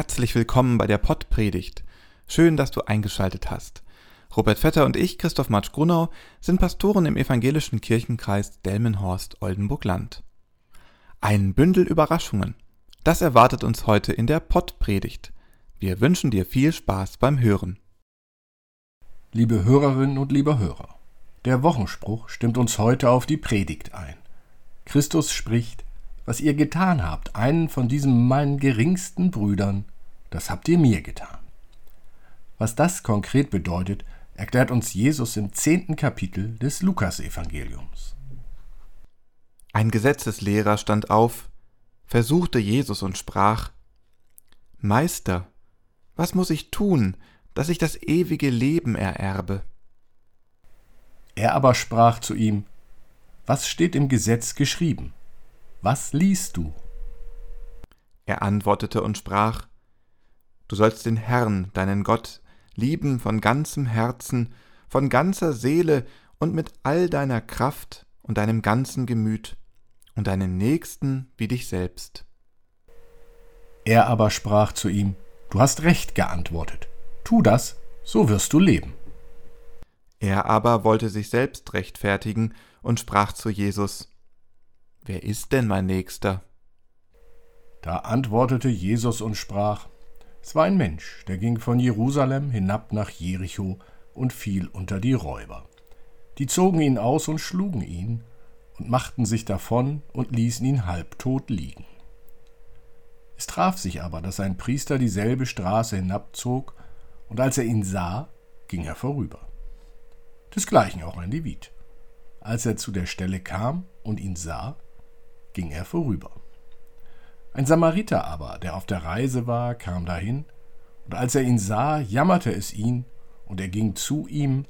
Herzlich willkommen bei der Pottpredigt. Schön, dass du eingeschaltet hast. Robert Vetter und ich, Christoph Matsch Grunau, sind Pastoren im evangelischen Kirchenkreis Delmenhorst-Oldenburg-Land. Ein Bündel Überraschungen. Das erwartet uns heute in der Pottpredigt. Wir wünschen dir viel Spaß beim Hören. Liebe Hörerinnen und lieber Hörer, der Wochenspruch stimmt uns heute auf die Predigt ein. Christus spricht, was ihr getan habt, einen von diesen meinen geringsten Brüdern, das habt ihr mir getan. Was das konkret bedeutet, erklärt uns Jesus im zehnten Kapitel des Lukasevangeliums. Ein Gesetzeslehrer stand auf, versuchte Jesus und sprach Meister, was muss ich tun, dass ich das ewige Leben ererbe? Er aber sprach zu ihm Was steht im Gesetz geschrieben? Was liest du? Er antwortete und sprach, Du sollst den Herrn, deinen Gott, lieben von ganzem Herzen, von ganzer Seele und mit all deiner Kraft und deinem ganzen Gemüt und deinen Nächsten wie dich selbst. Er aber sprach zu ihm, Du hast recht geantwortet. Tu das, so wirst du leben. Er aber wollte sich selbst rechtfertigen und sprach zu Jesus, Wer ist denn mein Nächster? Da antwortete Jesus und sprach, Es war ein Mensch, der ging von Jerusalem hinab nach Jericho und fiel unter die Räuber. Die zogen ihn aus und schlugen ihn und machten sich davon und ließen ihn halbtot liegen. Es traf sich aber, dass ein Priester dieselbe Straße hinabzog, und als er ihn sah, ging er vorüber. Desgleichen auch ein Levit. Als er zu der Stelle kam und ihn sah, ging er vorüber. Ein Samariter aber, der auf der Reise war, kam dahin, und als er ihn sah, jammerte es ihn, und er ging zu ihm,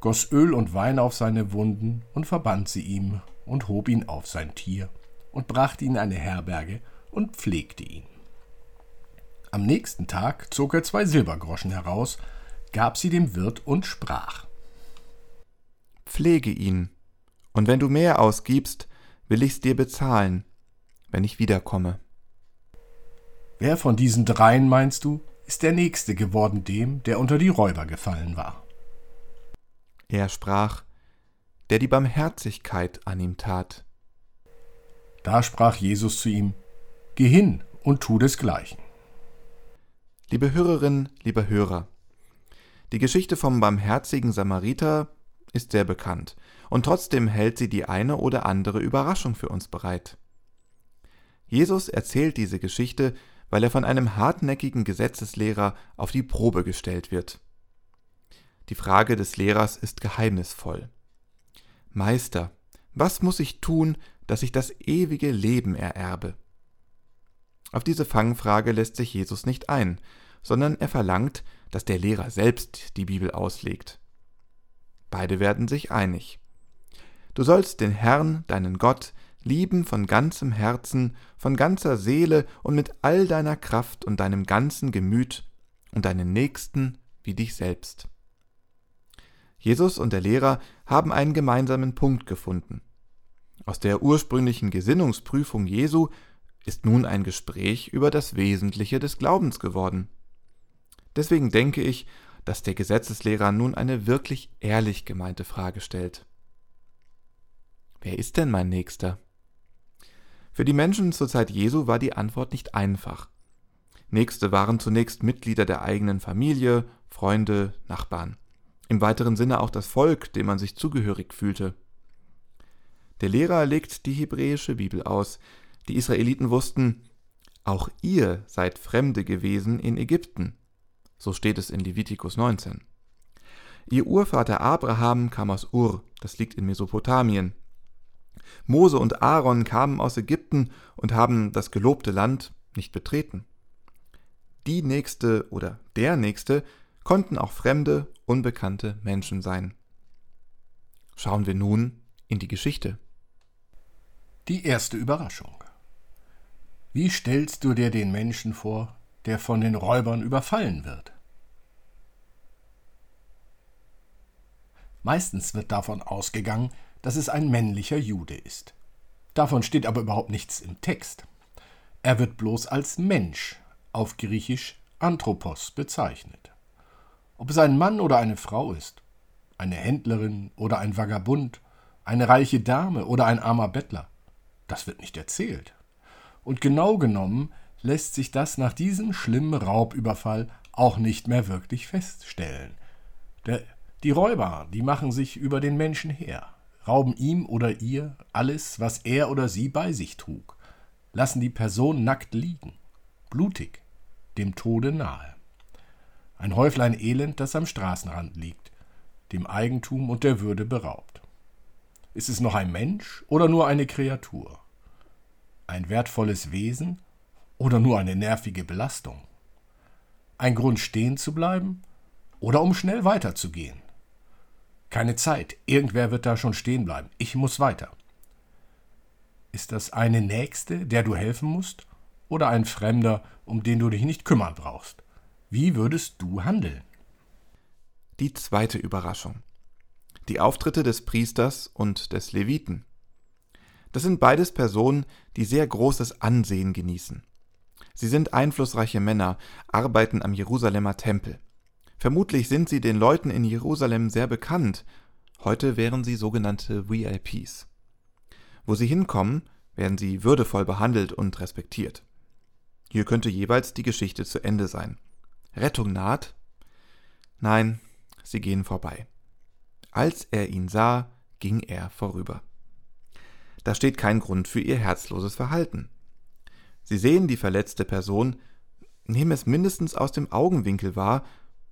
goss Öl und Wein auf seine Wunden und verband sie ihm und hob ihn auf sein Tier und brachte ihn in eine Herberge und pflegte ihn. Am nächsten Tag zog er zwei Silbergroschen heraus, gab sie dem Wirt und sprach Pflege ihn, und wenn du mehr ausgibst, will ich's dir bezahlen, wenn ich wiederkomme. Wer von diesen dreien, meinst du, ist der Nächste geworden dem, der unter die Räuber gefallen war? Er sprach, der die Barmherzigkeit an ihm tat. Da sprach Jesus zu ihm, Geh hin und tu desgleichen. Liebe Hörerinnen, lieber Hörer, die Geschichte vom barmherzigen Samariter ist sehr bekannt, und trotzdem hält sie die eine oder andere Überraschung für uns bereit. Jesus erzählt diese Geschichte, weil er von einem hartnäckigen Gesetzeslehrer auf die Probe gestellt wird. Die Frage des Lehrers ist geheimnisvoll. Meister, was muss ich tun, dass ich das ewige Leben ererbe? Auf diese Fangfrage lässt sich Jesus nicht ein, sondern er verlangt, dass der Lehrer selbst die Bibel auslegt. Beide werden sich einig. Du sollst den Herrn, deinen Gott, lieben von ganzem Herzen, von ganzer Seele und mit all deiner Kraft und deinem ganzen Gemüt und deinen Nächsten wie dich selbst. Jesus und der Lehrer haben einen gemeinsamen Punkt gefunden. Aus der ursprünglichen Gesinnungsprüfung Jesu ist nun ein Gespräch über das Wesentliche des Glaubens geworden. Deswegen denke ich, dass der Gesetzeslehrer nun eine wirklich ehrlich gemeinte Frage stellt. Wer ist denn mein Nächster? Für die Menschen zur Zeit Jesu war die Antwort nicht einfach. Nächste waren zunächst Mitglieder der eigenen Familie, Freunde, Nachbarn. Im weiteren Sinne auch das Volk, dem man sich zugehörig fühlte. Der Lehrer legt die hebräische Bibel aus. Die Israeliten wussten, auch ihr seid Fremde gewesen in Ägypten. So steht es in Levitikus 19. Ihr Urvater Abraham kam aus Ur, das liegt in Mesopotamien. Mose und Aaron kamen aus Ägypten und haben das gelobte Land nicht betreten. Die Nächste oder der Nächste konnten auch fremde, unbekannte Menschen sein. Schauen wir nun in die Geschichte. Die erste Überraschung. Wie stellst du dir den Menschen vor, der von den Räubern überfallen wird. Meistens wird davon ausgegangen, dass es ein männlicher Jude ist. Davon steht aber überhaupt nichts im Text. Er wird bloß als Mensch, auf Griechisch Anthropos bezeichnet. Ob es ein Mann oder eine Frau ist, eine Händlerin oder ein Vagabund, eine reiche Dame oder ein armer Bettler, das wird nicht erzählt. Und genau genommen lässt sich das nach diesem schlimmen Raubüberfall auch nicht mehr wirklich feststellen. Der, die Räuber, die machen sich über den Menschen her, rauben ihm oder ihr alles, was er oder sie bei sich trug, lassen die Person nackt liegen, blutig, dem Tode nahe. Ein Häuflein Elend, das am Straßenrand liegt, dem Eigentum und der Würde beraubt. Ist es noch ein Mensch oder nur eine Kreatur? Ein wertvolles Wesen oder nur eine nervige Belastung? Ein Grund stehen zu bleiben oder um schnell weiterzugehen? Keine Zeit, irgendwer wird da schon stehen bleiben. Ich muss weiter. Ist das eine Nächste, der du helfen musst, oder ein Fremder, um den du dich nicht kümmern brauchst? Wie würdest du handeln? Die zweite Überraschung. Die Auftritte des Priesters und des Leviten. Das sind beides Personen, die sehr großes Ansehen genießen. Sie sind einflussreiche Männer, arbeiten am Jerusalemer Tempel. Vermutlich sind sie den Leuten in Jerusalem sehr bekannt. Heute wären sie sogenannte VIPs. Wo sie hinkommen, werden sie würdevoll behandelt und respektiert. Hier könnte jeweils die Geschichte zu Ende sein. Rettung naht? Nein, sie gehen vorbei. Als er ihn sah, ging er vorüber. Da steht kein Grund für ihr herzloses Verhalten. Sie sehen die verletzte Person, nehmen es mindestens aus dem Augenwinkel wahr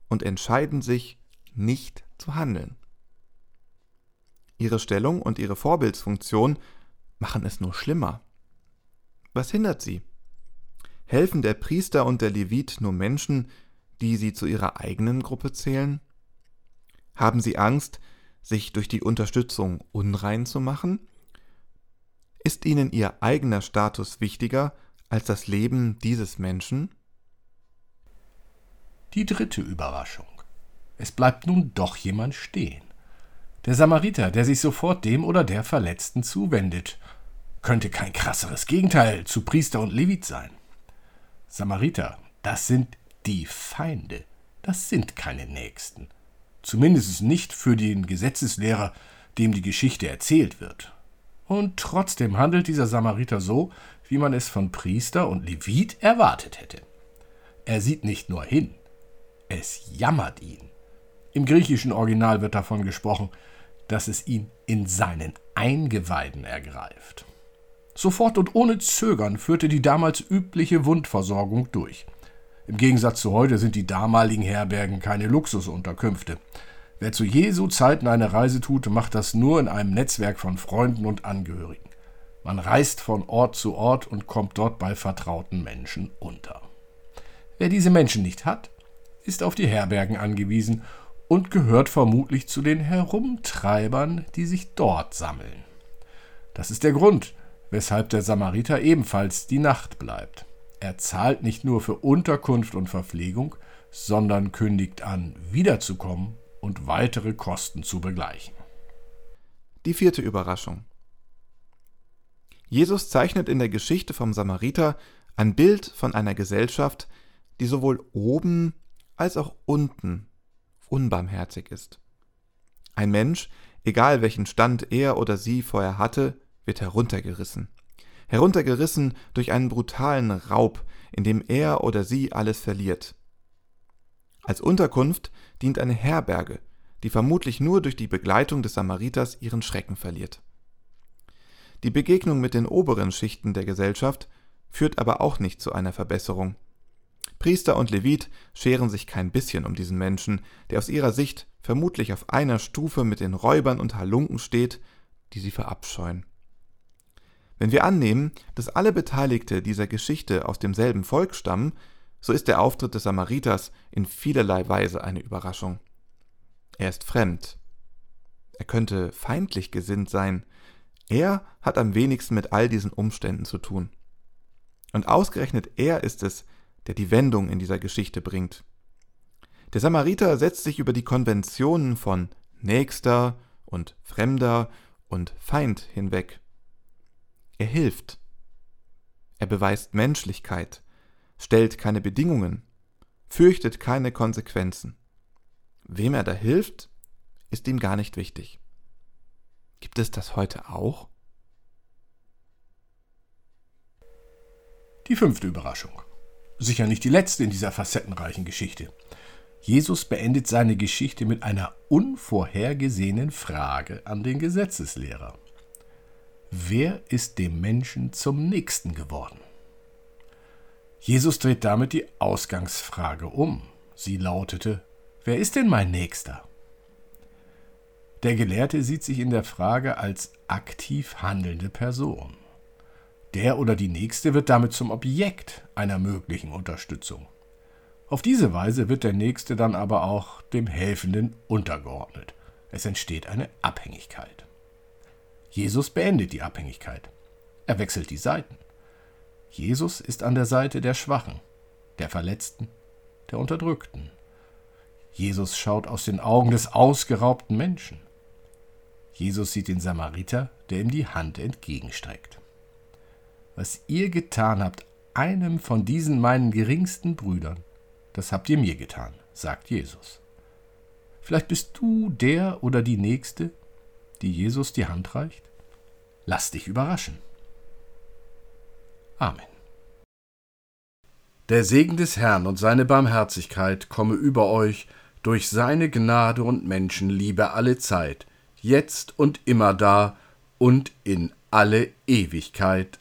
und entscheiden sich, nicht zu handeln. Ihre Stellung und ihre Vorbildsfunktion machen es nur schlimmer. Was hindert sie? Helfen der Priester und der Levit nur Menschen, die sie zu ihrer eigenen Gruppe zählen? Haben sie Angst, sich durch die Unterstützung unrein zu machen? Ist ihnen ihr eigener Status wichtiger als das Leben dieses Menschen? Die dritte Überraschung. Es bleibt nun doch jemand stehen. Der Samariter, der sich sofort dem oder der Verletzten zuwendet. Könnte kein krasseres Gegenteil zu Priester und Levit sein. Samariter, das sind die Feinde. Das sind keine Nächsten. Zumindest nicht für den Gesetzeslehrer, dem die Geschichte erzählt wird. Und trotzdem handelt dieser Samariter so, wie man es von Priester und Levit erwartet hätte. Er sieht nicht nur hin, es jammert ihn. Im griechischen Original wird davon gesprochen, dass es ihn in seinen Eingeweiden ergreift. Sofort und ohne Zögern führte die damals übliche Wundversorgung durch. Im Gegensatz zu heute sind die damaligen Herbergen keine Luxusunterkünfte. Wer zu Jesu Zeiten eine Reise tut, macht das nur in einem Netzwerk von Freunden und Angehörigen. Man reist von Ort zu Ort und kommt dort bei vertrauten Menschen unter. Wer diese Menschen nicht hat, ist auf die Herbergen angewiesen und gehört vermutlich zu den Herumtreibern, die sich dort sammeln. Das ist der Grund, weshalb der Samariter ebenfalls die Nacht bleibt. Er zahlt nicht nur für Unterkunft und Verpflegung, sondern kündigt an, wiederzukommen und weitere Kosten zu begleichen. Die vierte Überraschung. Jesus zeichnet in der Geschichte vom Samariter ein Bild von einer Gesellschaft, die sowohl oben als auch unten unbarmherzig ist. Ein Mensch, egal welchen Stand er oder sie vorher hatte, wird heruntergerissen. Heruntergerissen durch einen brutalen Raub, in dem er oder sie alles verliert. Als Unterkunft dient eine Herberge, die vermutlich nur durch die Begleitung des Samariters ihren Schrecken verliert. Die Begegnung mit den oberen Schichten der Gesellschaft führt aber auch nicht zu einer Verbesserung. Priester und Levit scheren sich kein bisschen um diesen Menschen, der aus ihrer Sicht vermutlich auf einer Stufe mit den Räubern und Halunken steht, die sie verabscheuen. Wenn wir annehmen, dass alle Beteiligte dieser Geschichte aus demselben Volk stammen, so ist der Auftritt des Samariters in vielerlei Weise eine Überraschung. Er ist fremd. Er könnte feindlich gesinnt sein. Er hat am wenigsten mit all diesen Umständen zu tun. Und ausgerechnet er ist es, der die Wendung in dieser Geschichte bringt. Der Samariter setzt sich über die Konventionen von Nächster und Fremder und Feind hinweg. Er hilft. Er beweist Menschlichkeit, stellt keine Bedingungen, fürchtet keine Konsequenzen. Wem er da hilft, ist ihm gar nicht wichtig. Gibt es das heute auch? Die fünfte Überraschung. Sicher nicht die letzte in dieser facettenreichen Geschichte. Jesus beendet seine Geschichte mit einer unvorhergesehenen Frage an den Gesetzeslehrer. Wer ist dem Menschen zum Nächsten geworden? Jesus dreht damit die Ausgangsfrage um. Sie lautete, wer ist denn mein Nächster? Der Gelehrte sieht sich in der Frage als aktiv handelnde Person. Der oder die Nächste wird damit zum Objekt einer möglichen Unterstützung. Auf diese Weise wird der Nächste dann aber auch dem Helfenden untergeordnet. Es entsteht eine Abhängigkeit. Jesus beendet die Abhängigkeit. Er wechselt die Seiten. Jesus ist an der Seite der Schwachen, der Verletzten, der Unterdrückten. Jesus schaut aus den Augen des ausgeraubten Menschen. Jesus sieht den Samariter, der ihm die Hand entgegenstreckt. Was ihr getan habt, einem von diesen meinen geringsten Brüdern, das habt ihr mir getan, sagt Jesus. Vielleicht bist du der oder die Nächste, die Jesus die Hand reicht? Lass dich überraschen. Amen. Der Segen des Herrn und seine Barmherzigkeit komme über euch durch seine Gnade und Menschenliebe alle Zeit, jetzt und immer da und in alle Ewigkeit.